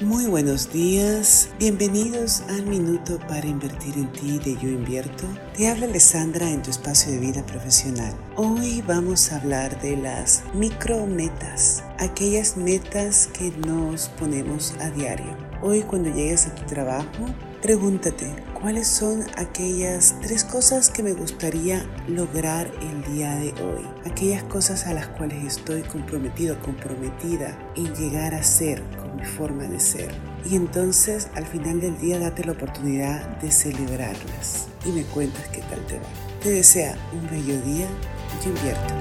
Muy buenos días, bienvenidos al Minuto para Invertir en Ti de Yo Invierto. Te habla Alessandra en tu espacio de vida profesional. Hoy vamos a hablar de las micrometas, aquellas metas que nos ponemos a diario. Hoy cuando llegues a tu trabajo, pregúntate, ¿cuáles son aquellas tres cosas que me gustaría lograr el día de hoy? Aquellas cosas a las cuales estoy comprometido, comprometida en llegar a ser forma de ser. Y entonces al final del día date la oportunidad de celebrarlas y me cuentas qué tal te va. Te desea un bello día, yo invierto.